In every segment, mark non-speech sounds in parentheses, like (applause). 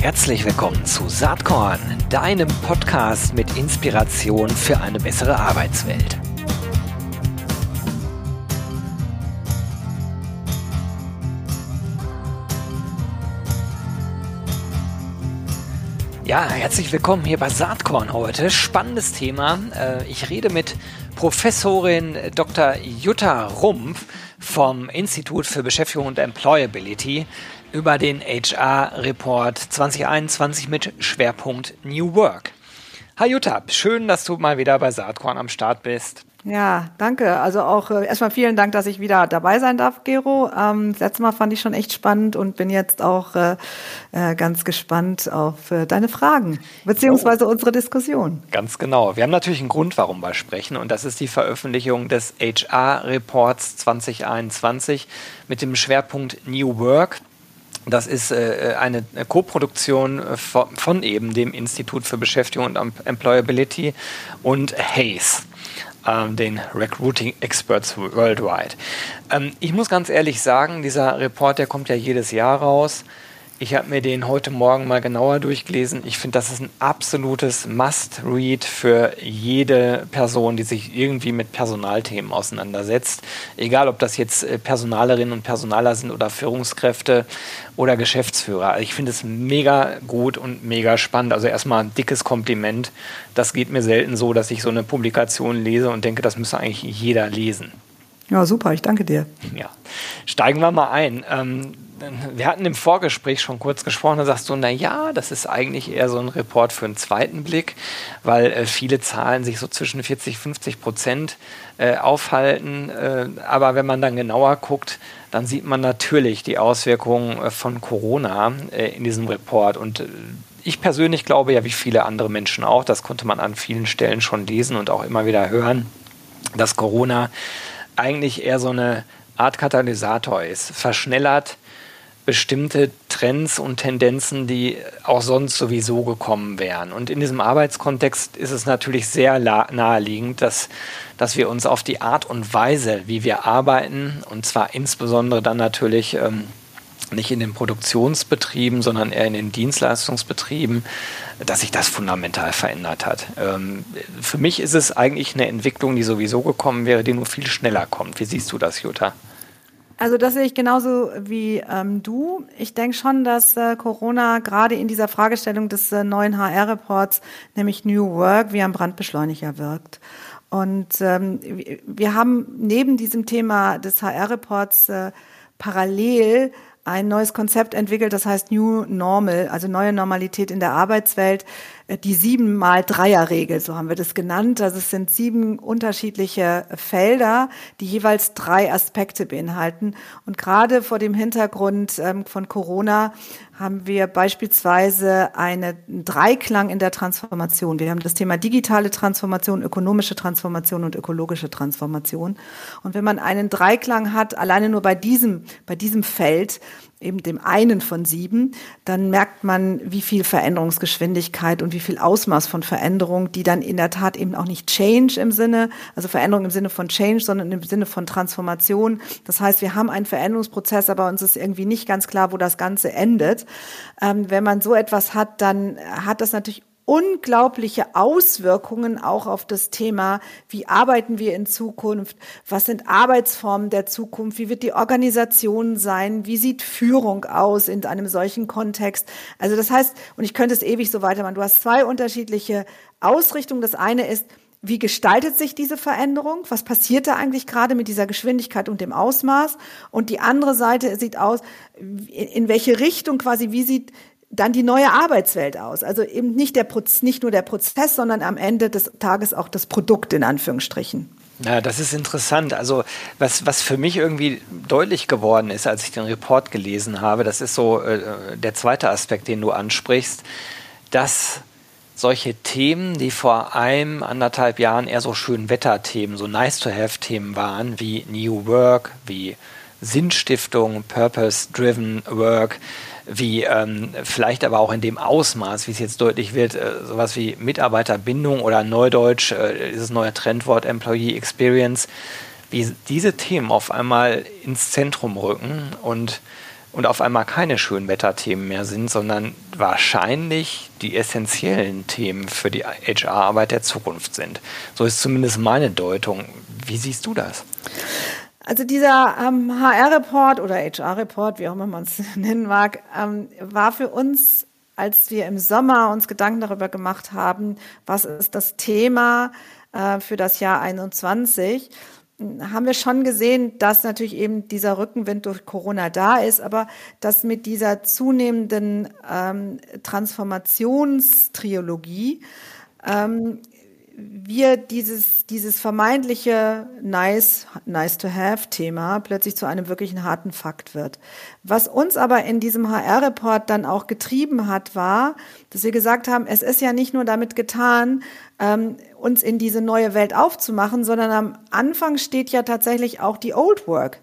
Herzlich willkommen zu Saatkorn, deinem Podcast mit Inspiration für eine bessere Arbeitswelt. Ja, herzlich willkommen hier bei Saatkorn heute. Spannendes Thema. Äh, ich rede mit Professorin Dr. Jutta Rumpf vom Institut für Beschäftigung und Employability über den HR-Report 2021 mit Schwerpunkt New Work. Hi Jutta, schön, dass du mal wieder bei Saatkorn am Start bist. Ja, danke. Also auch äh, erstmal vielen Dank, dass ich wieder dabei sein darf, Gero. Ähm, das letzte Mal fand ich schon echt spannend und bin jetzt auch äh, äh, ganz gespannt auf äh, deine Fragen beziehungsweise oh. unsere Diskussion. Ganz genau. Wir haben natürlich einen Grund, warum wir sprechen und das ist die Veröffentlichung des HR-Reports 2021 mit dem Schwerpunkt New Work. Das ist äh, eine Co-Produktion von, von, eben dem Institut für Beschäftigung und Employability und Hayes ähm, den Recruiting Experts Worldwide. Ähm, ich muss ganz ehrlich sagen, dieser Report, der kommt ja jedes Jahr raus. Ich habe mir den heute Morgen mal genauer durchgelesen. Ich finde, das ist ein absolutes Must-Read für jede Person, die sich irgendwie mit Personalthemen auseinandersetzt. Egal, ob das jetzt äh, Personalerinnen und Personaler sind oder Führungskräfte oder Geschäftsführer. Also ich finde es mega gut und mega spannend. Also erstmal ein dickes Kompliment. Das geht mir selten so, dass ich so eine Publikation lese und denke, das müsste eigentlich jeder lesen. Ja, super, ich danke dir. Ja. Steigen wir mal ein. Ähm, wir hatten im Vorgespräch schon kurz gesprochen, da sagst du, na ja, das ist eigentlich eher so ein Report für einen zweiten Blick, weil äh, viele Zahlen sich so zwischen 40, 50 Prozent äh, aufhalten. Äh, aber wenn man dann genauer guckt, dann sieht man natürlich die Auswirkungen äh, von Corona äh, in diesem Report. Und äh, ich persönlich glaube ja, wie viele andere Menschen auch, das konnte man an vielen Stellen schon lesen und auch immer wieder hören, dass Corona eigentlich eher so eine Art Katalysator ist, verschnellert bestimmte Trends und Tendenzen, die auch sonst sowieso gekommen wären. Und in diesem Arbeitskontext ist es natürlich sehr naheliegend, dass, dass wir uns auf die Art und Weise, wie wir arbeiten, und zwar insbesondere dann natürlich ähm, nicht in den Produktionsbetrieben, sondern eher in den Dienstleistungsbetrieben, dass sich das fundamental verändert hat. Ähm, für mich ist es eigentlich eine Entwicklung, die sowieso gekommen wäre, die nur viel schneller kommt. Wie siehst du das, Jutta? Also das sehe ich genauso wie ähm, du. Ich denke schon, dass äh, Corona gerade in dieser Fragestellung des äh, neuen HR-Reports, nämlich New Work, wie ein Brandbeschleuniger wirkt. Und ähm, wir haben neben diesem Thema des HR-Reports äh, parallel ein neues Konzept entwickelt, das heißt New Normal, also neue Normalität in der Arbeitswelt, die sieben mal Dreier-Regel, so haben wir das genannt. Also es sind sieben unterschiedliche Felder, die jeweils drei Aspekte beinhalten. Und gerade vor dem Hintergrund ähm, von Corona haben wir beispielsweise einen Dreiklang in der Transformation. Wir haben das Thema digitale Transformation, ökonomische Transformation und ökologische Transformation. Und wenn man einen Dreiklang hat, alleine nur bei diesem, bei diesem Feld, eben dem einen von sieben, dann merkt man, wie viel Veränderungsgeschwindigkeit und wie viel Ausmaß von Veränderung, die dann in der Tat eben auch nicht Change im Sinne, also Veränderung im Sinne von Change, sondern im Sinne von Transformation. Das heißt, wir haben einen Veränderungsprozess, aber uns ist irgendwie nicht ganz klar, wo das Ganze endet. Ähm, wenn man so etwas hat, dann hat das natürlich unglaubliche Auswirkungen auch auf das Thema, wie arbeiten wir in Zukunft, was sind Arbeitsformen der Zukunft, wie wird die Organisation sein, wie sieht Führung aus in einem solchen Kontext. Also das heißt, und ich könnte es ewig so weitermachen, du hast zwei unterschiedliche Ausrichtungen. Das eine ist, wie gestaltet sich diese Veränderung? Was passiert da eigentlich gerade mit dieser Geschwindigkeit und dem Ausmaß? Und die andere Seite sieht aus, in welche Richtung quasi, wie sieht dann die neue Arbeitswelt aus. Also eben nicht, der Proz nicht nur der Prozess, sondern am Ende des Tages auch das Produkt in Anführungsstrichen. Ja, das ist interessant. Also was, was für mich irgendwie deutlich geworden ist, als ich den Report gelesen habe, das ist so äh, der zweite Aspekt, den du ansprichst, dass solche Themen, die vor einem, anderthalb Jahren eher so schön Wetterthemen, so nice-to-have-Themen waren, wie New Work, wie Sinnstiftung, Purpose-Driven Work, wie ähm, vielleicht aber auch in dem Ausmaß, wie es jetzt deutlich wird, äh, sowas wie Mitarbeiterbindung oder Neudeutsch, äh, dieses neue Trendwort Employee Experience, wie diese Themen auf einmal ins Zentrum rücken und und auf einmal keine Schönwetterthemen mehr sind, sondern wahrscheinlich die essentiellen Themen für die HR-Arbeit der Zukunft sind. So ist zumindest meine Deutung. Wie siehst du das? Also dieser ähm, HR-Report oder HR-Report, wie auch immer man es (laughs) nennen mag, ähm, war für uns, als wir im Sommer uns Gedanken darüber gemacht haben, was ist das Thema äh, für das Jahr 21, haben wir schon gesehen, dass natürlich eben dieser Rückenwind durch Corona da ist, aber dass mit dieser zunehmenden ähm, Transformationstriologie ähm, wir dieses, dieses vermeintliche nice, nice to have Thema plötzlich zu einem wirklichen harten Fakt wird. Was uns aber in diesem HR-Report dann auch getrieben hat, war, dass wir gesagt haben, es ist ja nicht nur damit getan, ähm, uns in diese neue Welt aufzumachen, sondern am Anfang steht ja tatsächlich auch die Old Work.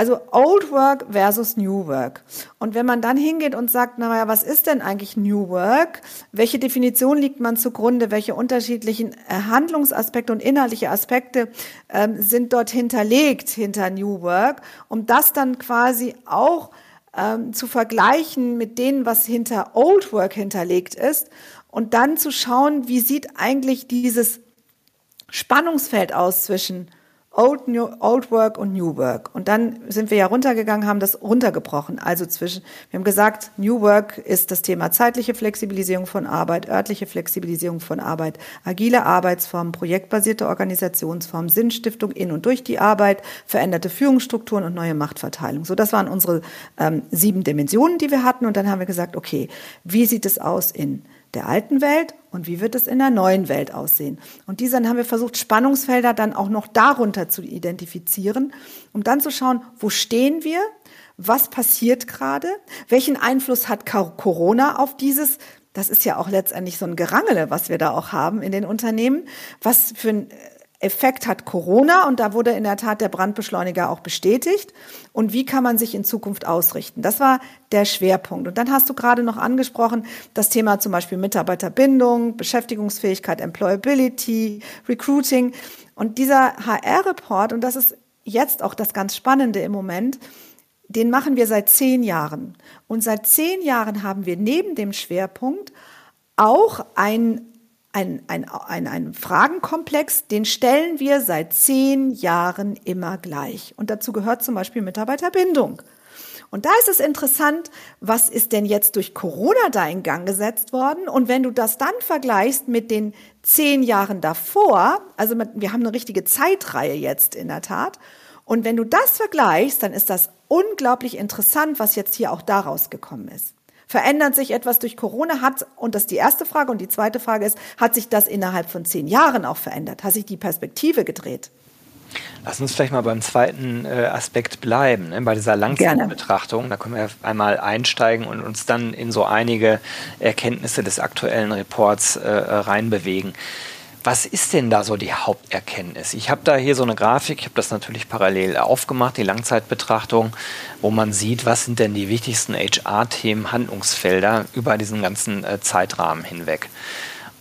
Also Old Work versus New Work. Und wenn man dann hingeht und sagt, naja, was ist denn eigentlich New Work? Welche Definition liegt man zugrunde? Welche unterschiedlichen äh, Handlungsaspekte und inhaltliche Aspekte ähm, sind dort hinterlegt hinter New Work? Um das dann quasi auch ähm, zu vergleichen mit denen, was hinter Old Work hinterlegt ist und dann zu schauen, wie sieht eigentlich dieses Spannungsfeld aus zwischen Old, New, Old Work und New Work. Und dann sind wir ja runtergegangen, haben das runtergebrochen. Also zwischen, wir haben gesagt, New Work ist das Thema zeitliche Flexibilisierung von Arbeit, örtliche Flexibilisierung von Arbeit, agile Arbeitsformen, projektbasierte Organisationsformen, Sinnstiftung in und durch die Arbeit, veränderte Führungsstrukturen und neue Machtverteilung. So, das waren unsere ähm, sieben Dimensionen, die wir hatten. Und dann haben wir gesagt, okay, wie sieht es aus in der alten Welt und wie wird es in der neuen Welt aussehen. Und diese haben wir versucht, Spannungsfelder dann auch noch darunter zu identifizieren, um dann zu schauen, wo stehen wir, was passiert gerade, welchen Einfluss hat Corona auf dieses das ist ja auch letztendlich so ein Gerangele, was wir da auch haben in den Unternehmen. Was für ein Effekt hat Corona und da wurde in der Tat der Brandbeschleuniger auch bestätigt. Und wie kann man sich in Zukunft ausrichten? Das war der Schwerpunkt. Und dann hast du gerade noch angesprochen, das Thema zum Beispiel Mitarbeiterbindung, Beschäftigungsfähigkeit, Employability, Recruiting. Und dieser HR-Report, und das ist jetzt auch das ganz Spannende im Moment, den machen wir seit zehn Jahren. Und seit zehn Jahren haben wir neben dem Schwerpunkt auch ein ein, ein, ein, ein Fragenkomplex, den stellen wir seit zehn Jahren immer gleich. Und dazu gehört zum Beispiel Mitarbeiterbindung. Und da ist es interessant, was ist denn jetzt durch Corona da in Gang gesetzt worden? Und wenn du das dann vergleichst mit den zehn Jahren davor, also wir haben eine richtige Zeitreihe jetzt in der Tat. Und wenn du das vergleichst, dann ist das unglaublich interessant, was jetzt hier auch daraus gekommen ist. Verändert sich etwas durch Corona? Hat, und das ist die erste Frage. Und die zweite Frage ist, hat sich das innerhalb von zehn Jahren auch verändert? Hat sich die Perspektive gedreht? Lass uns vielleicht mal beim zweiten äh, Aspekt bleiben, ne? bei dieser Langzeitbetrachtung. Da können wir einmal einsteigen und uns dann in so einige Erkenntnisse des aktuellen Reports äh, reinbewegen. Was ist denn da so die Haupterkenntnis? Ich habe da hier so eine Grafik, ich habe das natürlich parallel aufgemacht, die Langzeitbetrachtung, wo man sieht, was sind denn die wichtigsten HR-Themen, Handlungsfelder über diesen ganzen äh, Zeitrahmen hinweg.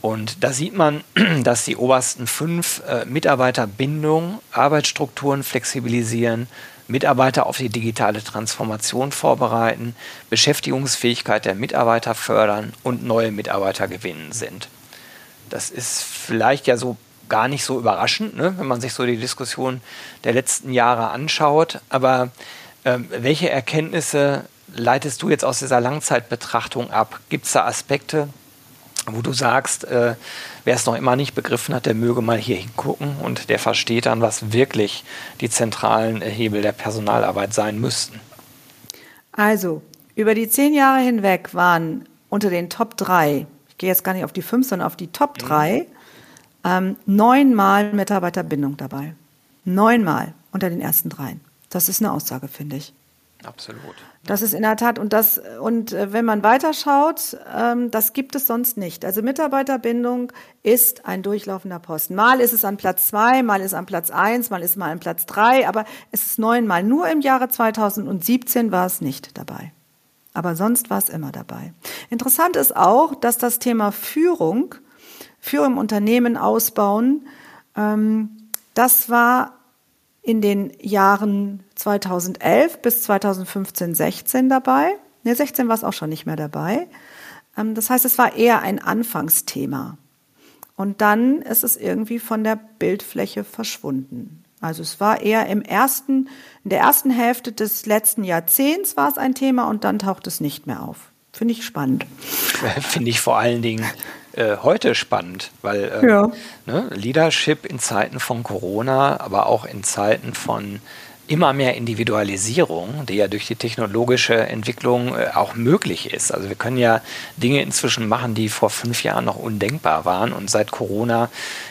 Und da sieht man, (clears throat) dass die obersten fünf äh, Mitarbeiterbindung, Arbeitsstrukturen flexibilisieren, Mitarbeiter auf die digitale Transformation vorbereiten, Beschäftigungsfähigkeit der Mitarbeiter fördern und neue Mitarbeiter gewinnen sind. Das ist vielleicht ja so gar nicht so überraschend, ne, wenn man sich so die Diskussion der letzten Jahre anschaut. Aber ähm, welche Erkenntnisse leitest du jetzt aus dieser Langzeitbetrachtung ab? Gibt es da Aspekte, wo du sagst, äh, wer es noch immer nicht begriffen hat, der möge mal hier hingucken und der versteht dann, was wirklich die zentralen Hebel der Personalarbeit sein müssten? Also, über die zehn Jahre hinweg waren unter den Top 3 gehe jetzt gar nicht auf die fünf, sondern auf die Top mhm. drei, ähm, neunmal Mitarbeiterbindung dabei. Neunmal unter den ersten dreien. Das ist eine Aussage, finde ich. Absolut. Das ist in der Tat und das und äh, wenn man weiterschaut, ähm, das gibt es sonst nicht. Also Mitarbeiterbindung ist ein durchlaufender Posten. Mal ist es an Platz zwei, mal ist es an Platz eins, mal ist es mal an Platz drei, aber es ist neunmal. Nur im Jahre 2017 war es nicht dabei. Aber sonst war es immer dabei. Interessant ist auch, dass das Thema Führung, Führung im Unternehmen ausbauen, ähm, das war in den Jahren 2011 bis 2015, 16 dabei. Ne, 16 war es auch schon nicht mehr dabei. Ähm, das heißt, es war eher ein Anfangsthema. Und dann ist es irgendwie von der Bildfläche verschwunden. Also es war eher im ersten, in der ersten Hälfte des letzten Jahrzehnts war es ein Thema und dann taucht es nicht mehr auf. Finde ich spannend. Finde ich vor allen Dingen äh, heute spannend, weil ähm, ja. ne, Leadership in Zeiten von Corona, aber auch in Zeiten von immer mehr Individualisierung, die ja durch die technologische Entwicklung äh, auch möglich ist. Also wir können ja Dinge inzwischen machen, die vor fünf Jahren noch undenkbar waren. Und seit Corona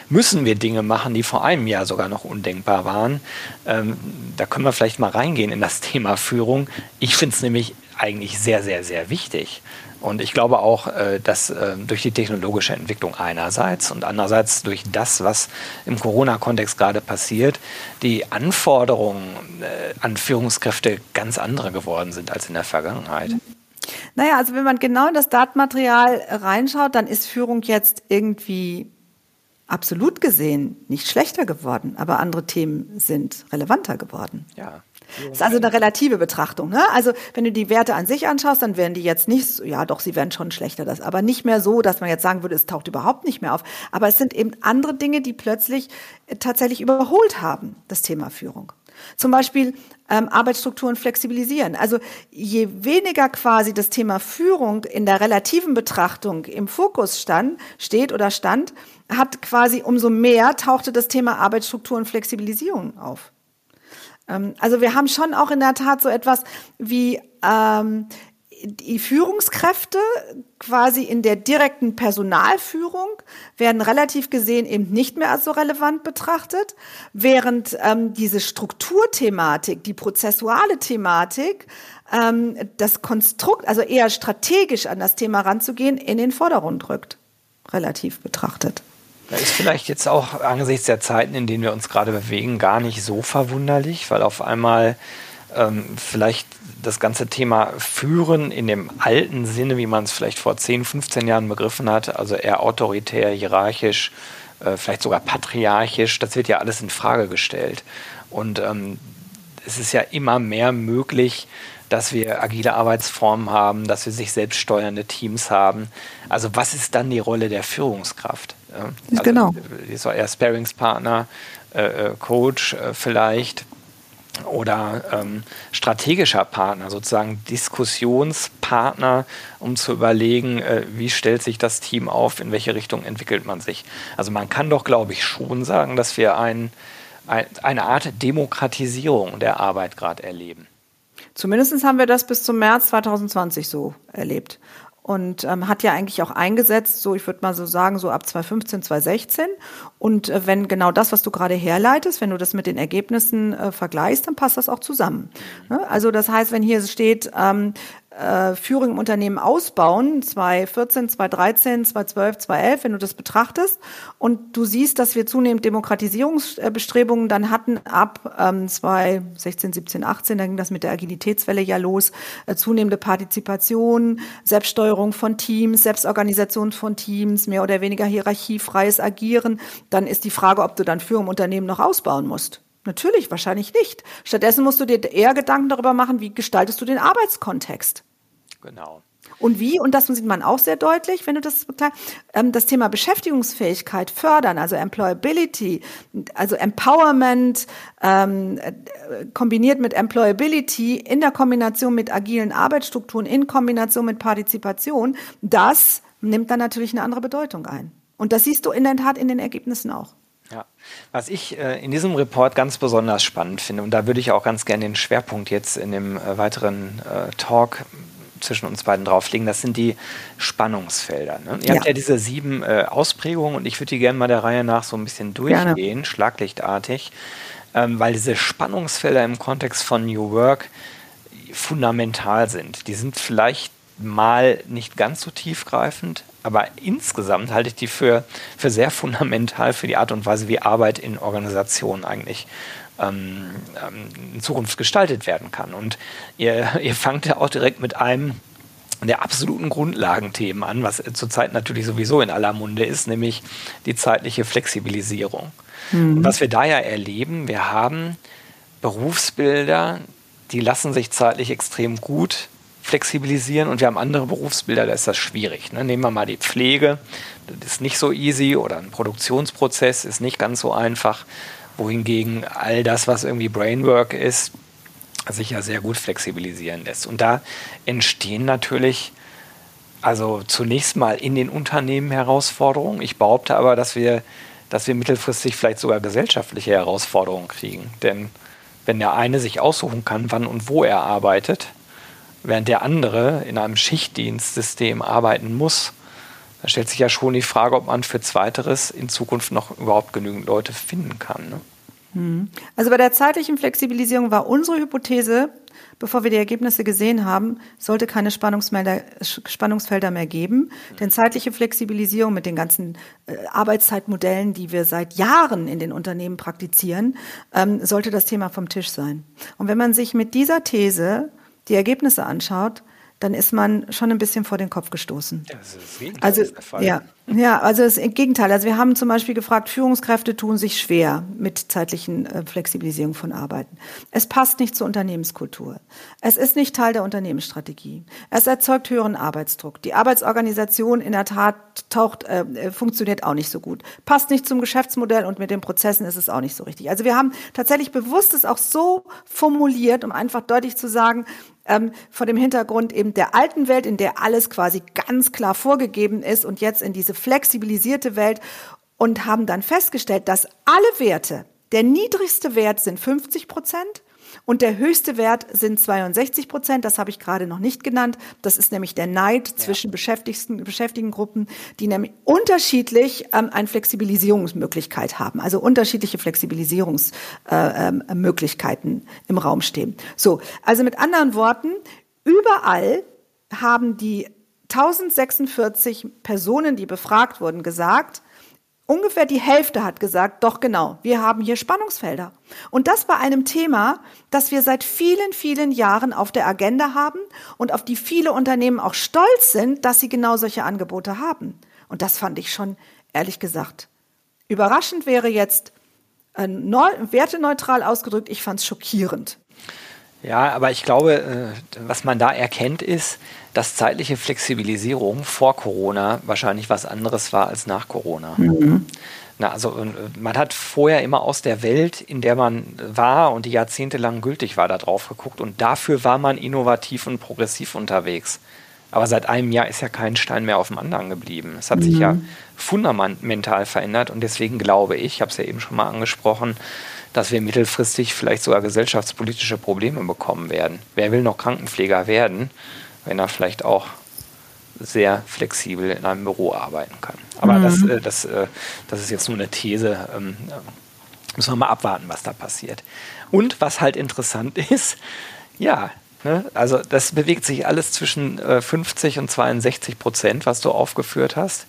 müssen wir Dinge machen, die vor einem Jahr sogar noch undenkbar waren. Ähm, da können wir vielleicht mal reingehen in das Thema Führung. Ich finde es nämlich eigentlich sehr, sehr, sehr wichtig. Und ich glaube auch, äh, dass äh, durch die technologische Entwicklung einerseits und andererseits durch das, was im Corona-Kontext gerade passiert, die Anforderungen äh, an Führungskräfte ganz andere geworden sind als in der Vergangenheit. Naja, also wenn man genau in das Datenmaterial reinschaut, dann ist Führung jetzt irgendwie absolut gesehen nicht schlechter geworden, aber andere Themen sind relevanter geworden. Ja. Das ist also eine relative Betrachtung. Ne? Also wenn du die Werte an sich anschaust, dann werden die jetzt nicht, so, ja doch, sie werden schon schlechter, das, aber nicht mehr so, dass man jetzt sagen würde, es taucht überhaupt nicht mehr auf. Aber es sind eben andere Dinge, die plötzlich äh, tatsächlich überholt haben, das Thema Führung. Zum Beispiel ähm, Arbeitsstrukturen flexibilisieren. Also je weniger quasi das Thema Führung in der relativen Betrachtung im Fokus stand, steht oder stand, hat quasi umso mehr tauchte das Thema Arbeitsstrukturen Flexibilisierung auf. Ähm, also wir haben schon auch in der Tat so etwas wie ähm, die Führungskräfte quasi in der direkten Personalführung werden relativ gesehen eben nicht mehr als so relevant betrachtet, während ähm, diese Strukturthematik, die prozessuale Thematik, ähm, das Konstrukt, also eher strategisch an das Thema ranzugehen, in den Vordergrund rückt, relativ betrachtet. Das ist vielleicht jetzt auch angesichts der Zeiten, in denen wir uns gerade bewegen, gar nicht so verwunderlich, weil auf einmal ähm, vielleicht das ganze Thema Führen in dem alten Sinne, wie man es vielleicht vor 10, 15 Jahren begriffen hat, also eher autoritär, hierarchisch, äh, vielleicht sogar patriarchisch, das wird ja alles in Frage gestellt. Und ähm, es ist ja immer mehr möglich, dass wir agile Arbeitsformen haben, dass wir sich selbst steuernde Teams haben. Also was ist dann die Rolle der Führungskraft? Also, genau. Die ist eher Sparingspartner, äh, äh, Coach äh, vielleicht oder ähm, strategischer Partner, sozusagen Diskussionspartner, um zu überlegen, äh, wie stellt sich das Team auf, in welche Richtung entwickelt man sich. Also man kann doch, glaube ich, schon sagen, dass wir ein, ein, eine Art Demokratisierung der Arbeit gerade erleben. Zumindest haben wir das bis zum März 2020 so erlebt und ähm, hat ja eigentlich auch eingesetzt, so ich würde mal so sagen, so ab 2015, 2016. Und äh, wenn genau das, was du gerade herleitest, wenn du das mit den Ergebnissen äh, vergleichst, dann passt das auch zusammen. Ne? Also das heißt, wenn hier steht, ähm, äh, Führung im Unternehmen ausbauen, 2014, 2013, 2012, 2011, wenn du das betrachtest und du siehst, dass wir zunehmend Demokratisierungsbestrebungen dann hatten ab ähm, 2016, 17, 18, dann ging das mit der Agilitätswelle ja los, äh, zunehmende Partizipation, Selbststeuerung von Teams, Selbstorganisation von Teams, mehr oder weniger hierarchiefreies Agieren, dann ist die Frage, ob du dann Führung im Unternehmen noch ausbauen musst. Natürlich, wahrscheinlich nicht. Stattdessen musst du dir eher Gedanken darüber machen, wie gestaltest du den Arbeitskontext. Genau. Und wie, und das sieht man auch sehr deutlich, wenn du das ähm, das Thema Beschäftigungsfähigkeit fördern, also Employability, also Empowerment ähm, äh, kombiniert mit Employability in der Kombination mit agilen Arbeitsstrukturen, in Kombination mit Partizipation, das nimmt dann natürlich eine andere Bedeutung ein. Und das siehst du in der Tat in den Ergebnissen auch. Ja, was ich äh, in diesem Report ganz besonders spannend finde, und da würde ich auch ganz gerne den Schwerpunkt jetzt in dem äh, weiteren äh, Talk zwischen uns beiden drauflegen, das sind die Spannungsfelder. Ne? Ihr ja. habt ja diese sieben äh, Ausprägungen und ich würde die gerne mal der Reihe nach so ein bisschen durchgehen, gerne. schlaglichtartig, ähm, weil diese Spannungsfelder im Kontext von New Work fundamental sind. Die sind vielleicht mal nicht ganz so tiefgreifend, aber insgesamt halte ich die für, für sehr fundamental für die Art und Weise, wie Arbeit in Organisationen eigentlich ähm, ähm, in Zukunft gestaltet werden kann. Und ihr, (laughs) ihr fangt ja auch direkt mit einem der absoluten Grundlagenthemen an, was zurzeit natürlich sowieso in aller Munde ist, nämlich die zeitliche Flexibilisierung. Mhm. Was wir da ja erleben, wir haben Berufsbilder, die lassen sich zeitlich extrem gut flexibilisieren und wir haben andere Berufsbilder, da ist das schwierig. Ne? Nehmen wir mal die Pflege, das ist nicht so easy oder ein Produktionsprozess ist nicht ganz so einfach, wohingegen all das, was irgendwie Brainwork ist, sich ja sehr gut flexibilisieren lässt. Und da entstehen natürlich also zunächst mal in den Unternehmen Herausforderungen. Ich behaupte aber, dass wir, dass wir mittelfristig vielleicht sogar gesellschaftliche Herausforderungen kriegen. Denn wenn der eine sich aussuchen kann, wann und wo er arbeitet, während der andere in einem Schichtdienstsystem arbeiten muss, da stellt sich ja schon die Frage, ob man für Zweiteres in Zukunft noch überhaupt genügend Leute finden kann. Ne? Hm. Also bei der zeitlichen Flexibilisierung war unsere Hypothese, bevor wir die Ergebnisse gesehen haben, sollte keine Spannungsfelder mehr geben. Denn zeitliche Flexibilisierung mit den ganzen äh, Arbeitszeitmodellen, die wir seit Jahren in den Unternehmen praktizieren, ähm, sollte das Thema vom Tisch sein. Und wenn man sich mit dieser These die Ergebnisse anschaut, dann ist man schon ein bisschen vor den Kopf gestoßen. Also. Ja, ja, also das Gegenteil. Also wir haben zum Beispiel gefragt, Führungskräfte tun sich schwer mit zeitlichen äh, Flexibilisierung von Arbeiten. Es passt nicht zur Unternehmenskultur. Es ist nicht Teil der Unternehmensstrategie. Es erzeugt höheren Arbeitsdruck. Die Arbeitsorganisation in der Tat taucht, äh, äh funktioniert auch nicht so gut. Passt nicht zum Geschäftsmodell und mit den Prozessen ist es auch nicht so richtig. Also wir haben tatsächlich bewusst es auch so formuliert, um einfach deutlich zu sagen, ähm, vor dem Hintergrund eben der alten Welt, in der alles quasi ganz klar vorgegeben ist und jetzt in diese flexibilisierte Welt und haben dann festgestellt, dass alle Werte, der niedrigste Wert sind 50 Prozent und der höchste Wert sind 62 Prozent. Das habe ich gerade noch nicht genannt. Das ist nämlich der Neid zwischen ja. Beschäftigten, Beschäftigtengruppen, die nämlich unterschiedlich ähm, eine Flexibilisierungsmöglichkeit haben, also unterschiedliche Flexibilisierungsmöglichkeiten äh, ähm, im Raum stehen. So, also mit anderen Worten, überall haben die 1046 Personen, die befragt wurden, gesagt, Ungefähr die Hälfte hat gesagt, doch genau, wir haben hier Spannungsfelder. Und das bei einem Thema, das wir seit vielen, vielen Jahren auf der Agenda haben und auf die viele Unternehmen auch stolz sind, dass sie genau solche Angebote haben. Und das fand ich schon, ehrlich gesagt, überraschend wäre jetzt äh, werteneutral ausgedrückt, ich fand es schockierend. Ja, aber ich glaube, äh, was man da erkennt, ist, dass zeitliche Flexibilisierung vor Corona wahrscheinlich was anderes war als nach Corona. Mhm. Na, also man hat vorher immer aus der Welt, in der man war und die jahrzehntelang gültig war, da drauf geguckt und dafür war man innovativ und progressiv unterwegs. Aber seit einem Jahr ist ja kein Stein mehr auf dem anderen geblieben. Es hat mhm. sich ja fundamental verändert und deswegen glaube ich, ich habe es ja eben schon mal angesprochen, dass wir mittelfristig vielleicht sogar gesellschaftspolitische Probleme bekommen werden. Wer will noch Krankenpfleger werden, wenn er vielleicht auch sehr flexibel in einem Büro arbeiten kann? Aber mhm. das, äh, das, äh, das ist jetzt nur eine These. Ähm, müssen wir mal abwarten, was da passiert. Und was halt interessant (laughs) ist, ja, ne, also das bewegt sich alles zwischen 50 äh, und 62 Prozent, was du aufgeführt hast.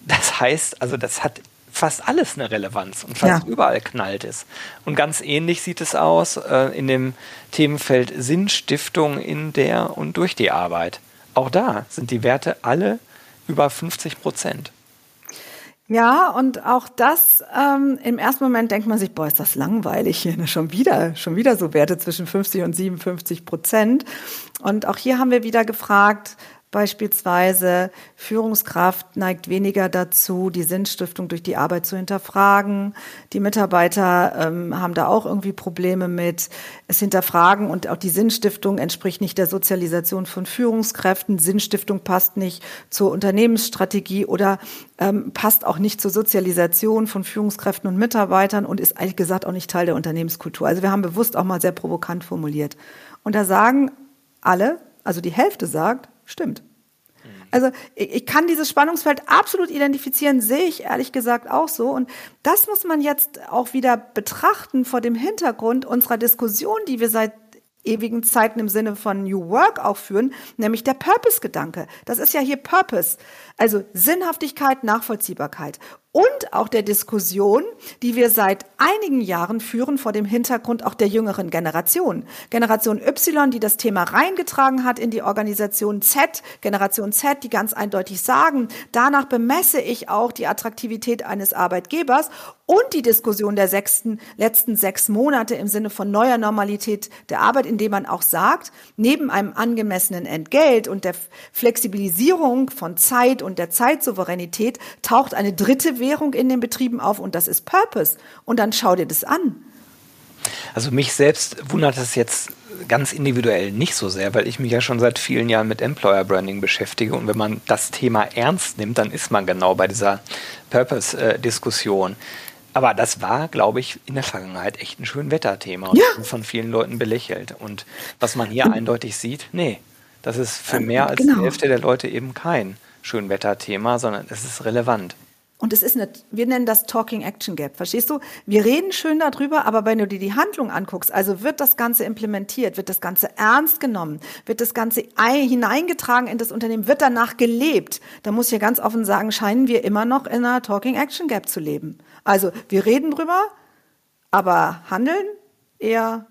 Das heißt, also das hat fast alles eine Relevanz und fast ja. überall knallt es. Und ganz ähnlich sieht es aus äh, in dem Themenfeld Sinnstiftung in der und durch die Arbeit. Auch da sind die Werte alle über 50 Prozent. Ja, und auch das, ähm, im ersten Moment denkt man sich, boah, ist das langweilig hier, ne? schon wieder, schon wieder so Werte zwischen 50 und 57 Prozent. Und auch hier haben wir wieder gefragt, Beispielsweise Führungskraft neigt weniger dazu, die Sinnstiftung durch die Arbeit zu hinterfragen. Die Mitarbeiter ähm, haben da auch irgendwie Probleme mit. Es hinterfragen und auch die Sinnstiftung entspricht nicht der Sozialisation von Führungskräften. Sinnstiftung passt nicht zur Unternehmensstrategie oder ähm, passt auch nicht zur Sozialisation von Führungskräften und Mitarbeitern und ist eigentlich gesagt auch nicht Teil der Unternehmenskultur. Also wir haben bewusst auch mal sehr provokant formuliert. Und da sagen alle, also die Hälfte sagt, Stimmt. Also ich, kann dieses Spannungsfeld absolut identifizieren, sehe ich ehrlich gesagt auch so. Und das muss man jetzt auch wieder betrachten vor dem Hintergrund unserer Diskussion, die wir seit ewigen Zeiten im Sinne von New Work auch führen, nämlich der Purpose-Gedanke. Das ist ja hier Purpose, also Sinnhaftigkeit, Nachvollziehbarkeit. Und auch der Diskussion, die wir seit einigen Jahren führen vor dem Hintergrund auch der jüngeren Generation. Generation Y, die das Thema reingetragen hat in die Organisation Z, Generation Z, die ganz eindeutig sagen, danach bemesse ich auch die Attraktivität eines Arbeitgebers und die Diskussion der sechsten, letzten sechs Monate im Sinne von neuer Normalität der Arbeit, indem man auch sagt, neben einem angemessenen Entgelt und der Flexibilisierung von Zeit und der Zeitsouveränität taucht eine dritte Währung in den Betrieben auf und das ist Purpose. Und dann schau dir das an. Also mich selbst wundert es jetzt ganz individuell nicht so sehr, weil ich mich ja schon seit vielen Jahren mit Employer Branding beschäftige. Und wenn man das Thema ernst nimmt, dann ist man genau bei dieser Purpose-Diskussion. Aber das war, glaube ich, in der Vergangenheit echt ein schön Wetterthema und ja. von vielen Leuten belächelt. Und was man hier eindeutig sieht, nee, das ist für mehr als genau. die Hälfte der Leute eben kein Schönwetterthema, sondern es ist relevant. Und es ist eine, wir nennen das Talking Action Gap. Verstehst du? Wir reden schön darüber, aber wenn du dir die Handlung anguckst, also wird das Ganze implementiert, wird das Ganze ernst genommen, wird das Ganze hineingetragen in das Unternehmen, wird danach gelebt, dann muss ich ja ganz offen sagen, scheinen wir immer noch in einer Talking Action Gap zu leben. Also wir reden drüber, aber handeln eher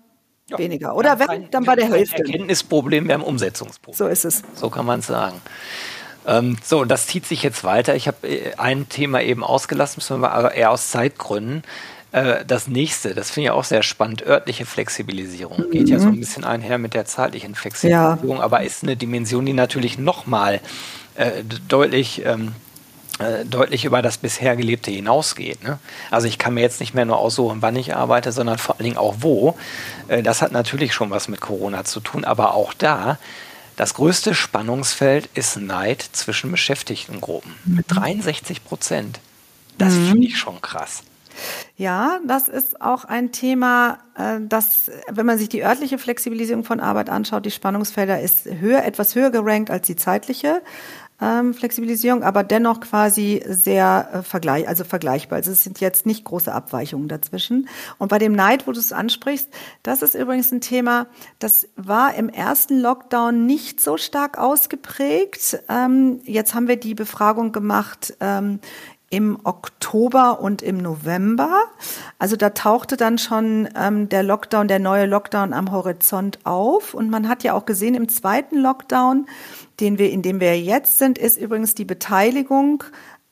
ja, weniger. Oder wenn, dann bei der Hälfte. Erkenntnisproblem, wir haben Umsetzungsproblem. So ist es. So kann man es sagen. Ähm, so, das zieht sich jetzt weiter. Ich habe äh, ein Thema eben ausgelassen, aber eher aus Zeitgründen. Äh, das nächste, das finde ich auch sehr spannend, örtliche Flexibilisierung. Mhm. Geht ja so ein bisschen einher mit der zeitlichen Flexibilisierung, ja. aber ist eine Dimension, die natürlich nochmal äh, deutlich ähm, äh, deutlich über das bisher Gelebte hinausgeht. Ne? Also ich kann mir jetzt nicht mehr nur aussuchen, wann ich arbeite, sondern vor allen Dingen auch wo. Das hat natürlich schon was mit Corona zu tun, aber auch da das größte Spannungsfeld ist Neid zwischen Beschäftigtengruppen mit 63 mhm. Prozent. Das mhm. finde ich schon krass. Ja, das ist auch ein Thema, äh, das, wenn man sich die örtliche Flexibilisierung von Arbeit anschaut, die Spannungsfelder ist höher, etwas höher gerankt als die zeitliche ähm, Flexibilisierung, aber dennoch quasi sehr äh, vergleich, also vergleichbar. Also es sind jetzt nicht große Abweichungen dazwischen. Und bei dem Neid, wo du es ansprichst, das ist übrigens ein Thema, das war im ersten Lockdown nicht so stark ausgeprägt. Ähm, jetzt haben wir die Befragung gemacht ähm, im Oktober und im November. Also da tauchte dann schon ähm, der Lockdown, der neue Lockdown am Horizont auf. Und man hat ja auch gesehen, im zweiten Lockdown, den wir, in dem wir jetzt sind, ist übrigens die Beteiligung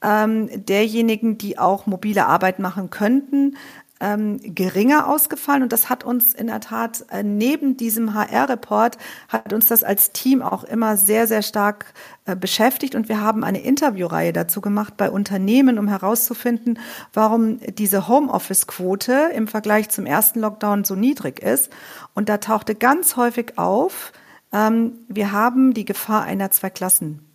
ähm, derjenigen, die auch mobile Arbeit machen könnten, ähm, geringer ausgefallen. Und das hat uns in der Tat äh, neben diesem HR-Report hat uns das als Team auch immer sehr, sehr stark äh, beschäftigt. Und wir haben eine Interviewreihe dazu gemacht bei Unternehmen, um herauszufinden, warum diese Homeoffice-Quote im Vergleich zum ersten Lockdown so niedrig ist. Und da tauchte ganz häufig auf, ähm, wir haben die Gefahr einer Zwei-Klassen-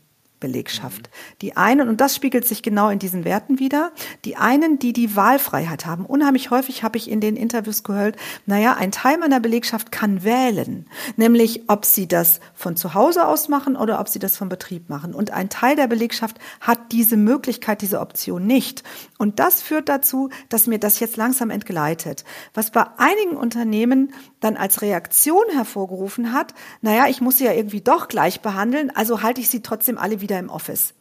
Belegschaft. Die einen, und das spiegelt sich genau in diesen Werten wieder, die einen, die die Wahlfreiheit haben. Unheimlich häufig habe ich in den Interviews gehört, naja, ein Teil meiner Belegschaft kann wählen, nämlich ob sie das von zu Hause aus machen oder ob sie das vom Betrieb machen. Und ein Teil der Belegschaft hat diese Möglichkeit, diese Option nicht. Und das führt dazu, dass mir das jetzt langsam entgleitet. Was bei einigen Unternehmen dann als Reaktion hervorgerufen hat, naja, ich muss sie ja irgendwie doch gleich behandeln, also halte ich sie trotzdem alle wieder im Office.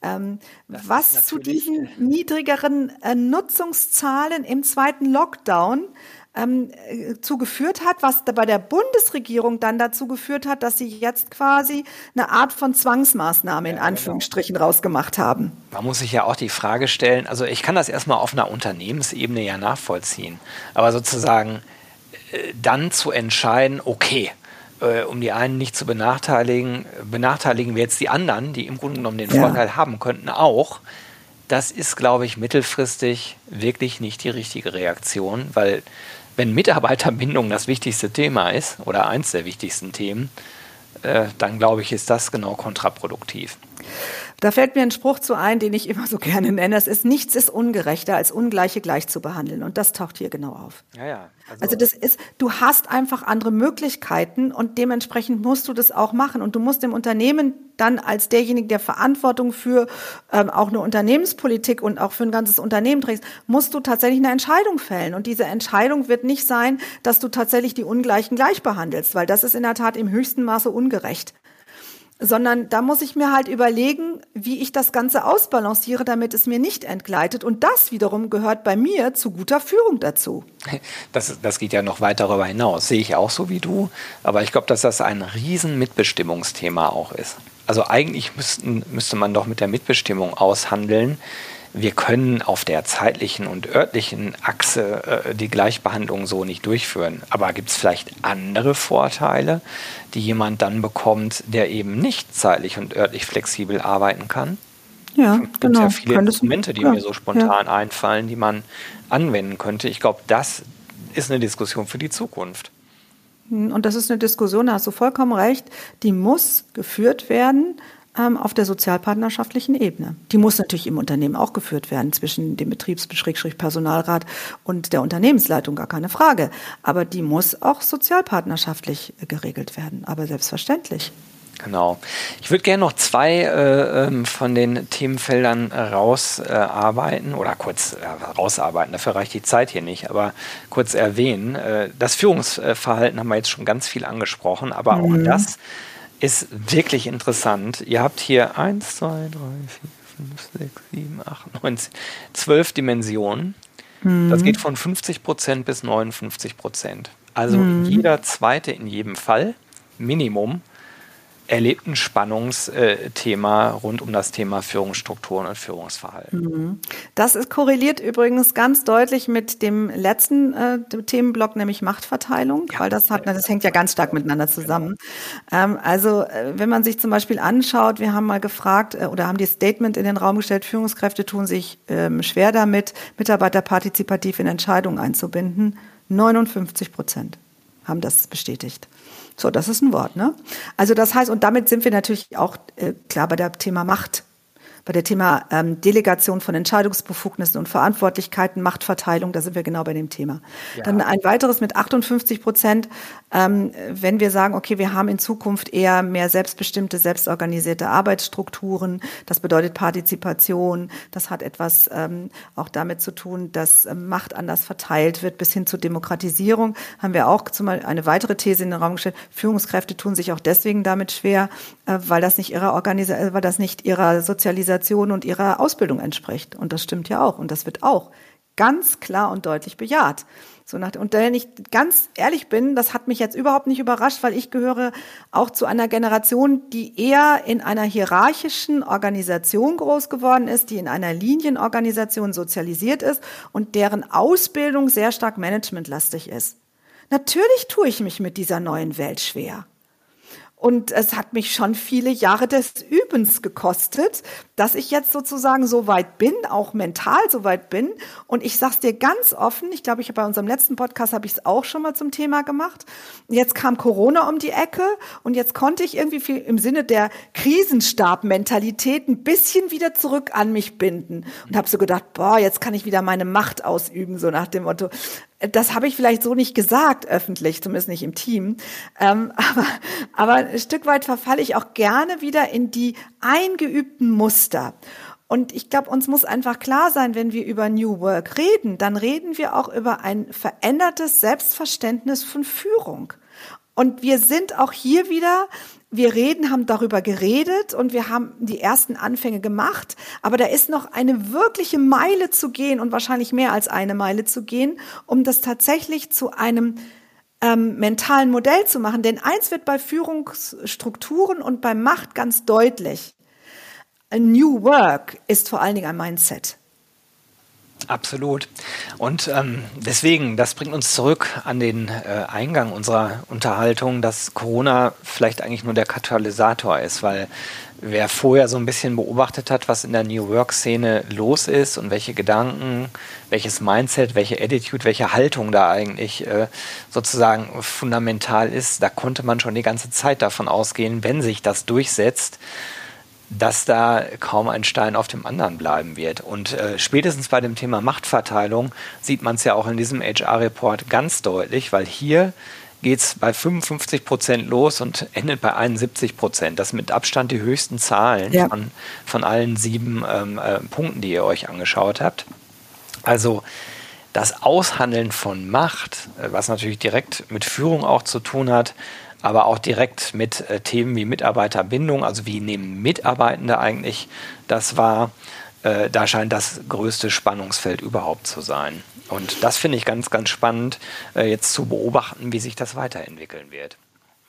Ähm, was zu diesen niedrigeren äh, Nutzungszahlen im zweiten Lockdown ähm, äh, zugeführt hat, was bei der Bundesregierung dann dazu geführt hat, dass sie jetzt quasi eine Art von Zwangsmaßnahme in genau. Anführungsstrichen rausgemacht haben. Man muss sich ja auch die Frage stellen, also ich kann das erstmal auf einer Unternehmensebene ja nachvollziehen, aber sozusagen äh, dann zu entscheiden, okay, äh, um die einen nicht zu benachteiligen, benachteiligen wir jetzt die anderen, die im Grunde genommen den ja. Vorteil haben könnten, auch. Das ist, glaube ich, mittelfristig wirklich nicht die richtige Reaktion, weil wenn Mitarbeiterbindung das wichtigste Thema ist oder eins der wichtigsten Themen, äh, dann glaube ich, ist das genau kontraproduktiv. Da fällt mir ein Spruch zu ein, den ich immer so gerne nenne. Es ist nichts ist ungerechter, als Ungleiche gleich zu behandeln. Und das taucht hier genau auf. Ja, ja. Also, also das ist, du hast einfach andere Möglichkeiten und dementsprechend musst du das auch machen. Und du musst im Unternehmen dann als derjenige, der Verantwortung für ähm, auch eine Unternehmenspolitik und auch für ein ganzes Unternehmen trägst, musst du tatsächlich eine Entscheidung fällen. Und diese Entscheidung wird nicht sein, dass du tatsächlich die Ungleichen gleich behandelst, weil das ist in der Tat im höchsten Maße ungerecht. Sondern da muss ich mir halt überlegen, wie ich das Ganze ausbalanciere, damit es mir nicht entgleitet. Und das wiederum gehört bei mir zu guter Führung dazu. (laughs) Das, das geht ja noch weit darüber hinaus, sehe ich auch so wie du. Aber ich glaube, dass das ein riesen Mitbestimmungsthema auch ist. Also eigentlich müssten, müsste man doch mit der Mitbestimmung aushandeln, wir können auf der zeitlichen und örtlichen Achse äh, die Gleichbehandlung so nicht durchführen. Aber gibt es vielleicht andere Vorteile, die jemand dann bekommt, der eben nicht zeitlich und örtlich flexibel arbeiten kann? Ja, es gibt genau. ja viele Instrumente, die ja, mir so spontan ja. einfallen, die man anwenden könnte. Ich glaube, das ist eine Diskussion für die Zukunft. Und das ist eine Diskussion, da hast du vollkommen recht, die muss geführt werden auf der sozialpartnerschaftlichen Ebene. Die muss natürlich im Unternehmen auch geführt werden zwischen dem Betriebspersonalrat und der Unternehmensleitung, gar keine Frage. Aber die muss auch sozialpartnerschaftlich äh, geregelt werden, aber selbstverständlich. Genau. Ich würde gerne noch zwei äh, ähm, von den Themenfeldern rausarbeiten äh, oder kurz äh, rausarbeiten. Dafür reicht die Zeit hier nicht, aber kurz erwähnen. Äh, das Führungsverhalten haben wir jetzt schon ganz viel angesprochen, aber mhm. auch das ist wirklich interessant. Ihr habt hier 1, 2, 3, 4, 5, 6, 7, 8, 9, 12 Dimensionen. Mhm. Das geht von 50 Prozent bis 59 Prozent. Also mhm. jeder zweite in jedem Fall, Minimum, erlebten Spannungsthema rund um das Thema Führungsstrukturen und Führungsverhalten. Mhm. Das ist korreliert übrigens ganz deutlich mit dem letzten äh, Themenblock, nämlich Machtverteilung, ja, weil das hat, das hängt ja ganz stark miteinander zusammen. Genau. Ähm, also äh, wenn man sich zum Beispiel anschaut, wir haben mal gefragt äh, oder haben die Statement in den Raum gestellt, Führungskräfte tun sich ähm, schwer damit, Mitarbeiter partizipativ in Entscheidungen einzubinden. 59 Prozent haben das bestätigt. So, das ist ein Wort, ne? Also das heißt, und damit sind wir natürlich auch äh, klar bei der Thema Macht bei der Thema ähm, Delegation von Entscheidungsbefugnissen und Verantwortlichkeiten, Machtverteilung, da sind wir genau bei dem Thema. Ja. Dann ein weiteres mit 58 Prozent, ähm, wenn wir sagen, okay, wir haben in Zukunft eher mehr selbstbestimmte, selbstorganisierte Arbeitsstrukturen, das bedeutet Partizipation, das hat etwas ähm, auch damit zu tun, dass ähm, Macht anders verteilt wird, bis hin zur Demokratisierung, haben wir auch zum Beispiel eine weitere These in den Raum gestellt, Führungskräfte tun sich auch deswegen damit schwer, äh, weil das nicht ihrer Organisation, weil das nicht ihrer Sozialisation Organisation und ihrer Ausbildung entspricht. Und das stimmt ja auch. Und das wird auch ganz klar und deutlich bejaht. So nach, und wenn ich ganz ehrlich bin, das hat mich jetzt überhaupt nicht überrascht, weil ich gehöre auch zu einer Generation, die eher in einer hierarchischen Organisation groß geworden ist, die in einer Linienorganisation sozialisiert ist und deren Ausbildung sehr stark managementlastig ist. Natürlich tue ich mich mit dieser neuen Welt schwer. Und es hat mich schon viele Jahre des Übens gekostet, dass ich jetzt sozusagen so weit bin, auch mental so weit bin. Und ich sag's dir ganz offen, ich glaube, ich bei unserem letzten Podcast habe ich es auch schon mal zum Thema gemacht. Jetzt kam Corona um die Ecke und jetzt konnte ich irgendwie viel im Sinne der Krisenstab-Mentalität ein bisschen wieder zurück an mich binden und habe so gedacht, boah, jetzt kann ich wieder meine Macht ausüben, so nach dem Motto, das habe ich vielleicht so nicht gesagt öffentlich, zumindest nicht im Team. Ähm, (laughs) aber, aber ein Stück weit verfalle ich auch gerne wieder in die eingeübten Muster. Und ich glaube, uns muss einfach klar sein, wenn wir über New Work reden, dann reden wir auch über ein verändertes Selbstverständnis von Führung. Und wir sind auch hier wieder wir reden, haben darüber geredet und wir haben die ersten Anfänge gemacht, aber da ist noch eine wirkliche Meile zu gehen und wahrscheinlich mehr als eine Meile zu gehen, um das tatsächlich zu einem ähm, mentalen Modell zu machen. Denn eins wird bei Führungsstrukturen und bei Macht ganz deutlich. A New Work ist vor allen Dingen ein Mindset. Absolut. Und ähm, deswegen, das bringt uns zurück an den äh, Eingang unserer Unterhaltung, dass Corona vielleicht eigentlich nur der Katalysator ist, weil wer vorher so ein bisschen beobachtet hat, was in der New Work-Szene los ist und welche Gedanken, welches Mindset, welche Attitude, welche Haltung da eigentlich äh, sozusagen fundamental ist, da konnte man schon die ganze Zeit davon ausgehen, wenn sich das durchsetzt, dass da kaum ein Stein auf dem anderen bleiben wird. Und äh, spätestens bei dem Thema Machtverteilung sieht man es ja auch in diesem HR-Report ganz deutlich, weil hier geht es bei 55 Prozent los und endet bei 71 Prozent. Das sind mit Abstand die höchsten Zahlen ja. von, von allen sieben ähm, äh, Punkten, die ihr euch angeschaut habt. Also das Aushandeln von Macht, äh, was natürlich direkt mit Führung auch zu tun hat, aber auch direkt mit äh, Themen wie Mitarbeiterbindung, also wie nehmen Mitarbeitende eigentlich das wahr. Äh, da scheint das größte Spannungsfeld überhaupt zu sein. Und das finde ich ganz, ganz spannend, äh, jetzt zu beobachten, wie sich das weiterentwickeln wird.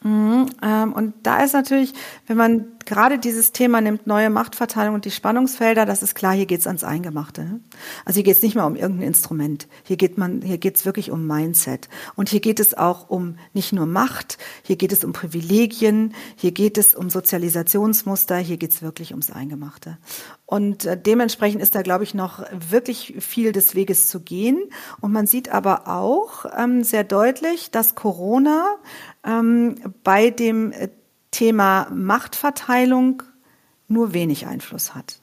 Mhm, ähm, und da ist natürlich, wenn man gerade dieses Thema nimmt, neue Machtverteilung und die Spannungsfelder, das ist klar, hier geht's ans Eingemachte. Ne? Also hier geht's nicht mehr um irgendein Instrument. Hier geht man, hier geht's wirklich um Mindset. Und hier geht es auch um nicht nur Macht, hier geht es um Privilegien, hier geht es um Sozialisationsmuster, hier geht's wirklich ums Eingemachte. Und äh, dementsprechend ist da, glaube ich, noch wirklich viel des Weges zu gehen. Und man sieht aber auch ähm, sehr deutlich, dass Corona ähm, bei dem äh, Thema Machtverteilung nur wenig Einfluss hat.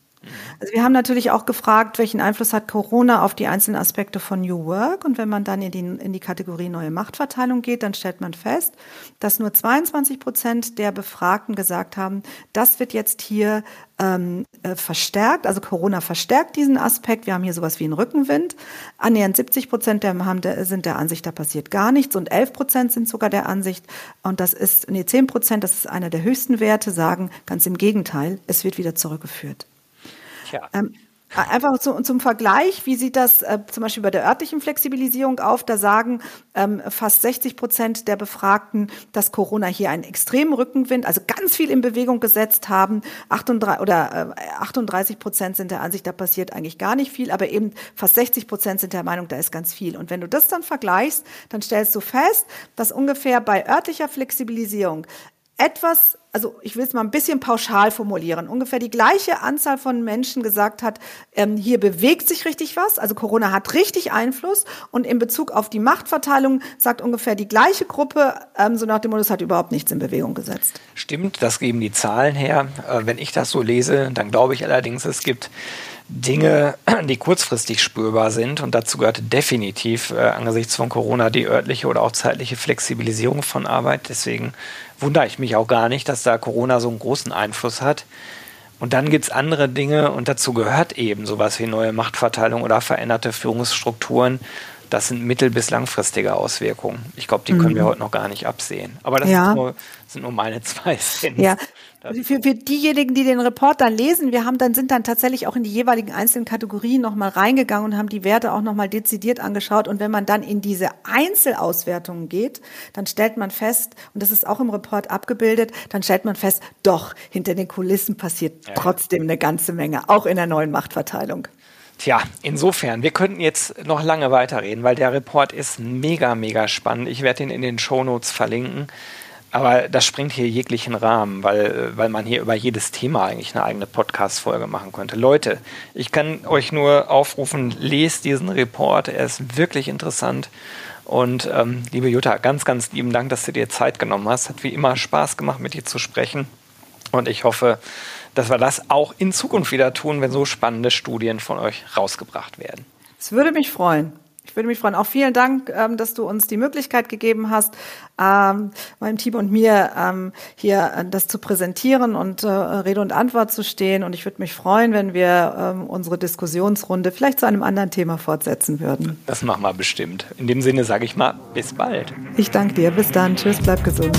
Also wir haben natürlich auch gefragt, welchen Einfluss hat Corona auf die einzelnen Aspekte von New Work. Und wenn man dann in die, in die Kategorie neue Machtverteilung geht, dann stellt man fest, dass nur 22 Prozent der Befragten gesagt haben, das wird jetzt hier ähm, äh, verstärkt. Also Corona verstärkt diesen Aspekt. Wir haben hier sowas wie einen Rückenwind. Annähernd 70 Prozent der, haben sind der Ansicht, da passiert gar nichts. Und 11 Prozent sind sogar der Ansicht, und das ist, nee, 10 Prozent, das ist einer der höchsten Werte, sagen ganz im Gegenteil, es wird wieder zurückgeführt. Tja. Ähm, Einfach zu, zum Vergleich, wie sieht das äh, zum Beispiel bei der örtlichen Flexibilisierung auf? Da sagen ähm, fast 60 Prozent der Befragten, dass Corona hier einen extremen Rückenwind, also ganz viel in Bewegung gesetzt haben. 38, oder äh, 38 Prozent sind der Ansicht, da passiert eigentlich gar nicht viel, aber eben fast 60 Prozent sind der Meinung, da ist ganz viel. Und wenn du das dann vergleichst, dann stellst du fest, dass ungefähr bei örtlicher Flexibilisierung etwas, also ich will es mal ein bisschen pauschal formulieren, ungefähr die gleiche Anzahl von Menschen gesagt hat, ähm, hier bewegt sich richtig was, also Corona hat richtig Einfluss und in Bezug auf die Machtverteilung sagt ungefähr die gleiche Gruppe, ähm, so nach dem es hat überhaupt nichts in Bewegung gesetzt. Stimmt, das geben die Zahlen her. Äh, wenn ich das so lese, dann glaube ich allerdings, es gibt Dinge, (clears throat) die kurzfristig spürbar sind. Und dazu gehört definitiv äh, angesichts von Corona die örtliche oder auch zeitliche Flexibilisierung von Arbeit. Deswegen wundere ich mich auch gar nicht, dass da Corona so einen großen Einfluss hat. Und dann gibt es andere Dinge und dazu gehört eben sowas wie neue Machtverteilung oder veränderte Führungsstrukturen. Das sind mittel- bis langfristige Auswirkungen. Ich glaube, die können mhm. wir heute noch gar nicht absehen. Aber das ja. nur, sind nur meine (laughs) zwei Cent. Ja, für, für diejenigen, die den Report dann lesen, wir haben dann sind dann tatsächlich auch in die jeweiligen einzelnen Kategorien nochmal reingegangen und haben die Werte auch nochmal dezidiert angeschaut. Und wenn man dann in diese Einzelauswertungen geht, dann stellt man fest, und das ist auch im Report abgebildet, dann stellt man fest, doch, hinter den Kulissen passiert ja. trotzdem eine ganze Menge, auch in der neuen Machtverteilung. Tja, insofern, wir könnten jetzt noch lange weiterreden, weil der Report ist mega, mega spannend. Ich werde ihn in den Shownotes verlinken. Aber das springt hier jeglichen Rahmen, weil, weil man hier über jedes Thema eigentlich eine eigene Podcast-Folge machen könnte. Leute, ich kann euch nur aufrufen, lest diesen Report, er ist wirklich interessant. Und ähm, liebe Jutta, ganz, ganz lieben Dank, dass du dir Zeit genommen hast. Hat wie immer Spaß gemacht, mit dir zu sprechen. Und ich hoffe, dass wir das auch in Zukunft wieder tun, wenn so spannende Studien von euch rausgebracht werden. Es würde mich freuen. Ich würde mich freuen. Auch vielen Dank, ähm, dass du uns die Möglichkeit gegeben hast, ähm, meinem Team und mir ähm, hier äh, das zu präsentieren und äh, Rede und Antwort zu stehen. Und ich würde mich freuen, wenn wir unsere Diskussionsrunde vielleicht zu einem anderen Thema fortsetzen würden. Das machen wir bestimmt. In dem Sinne sage ich mal, bis bald. Ich danke dir. Bis dann. Tschüss, bleib gesund.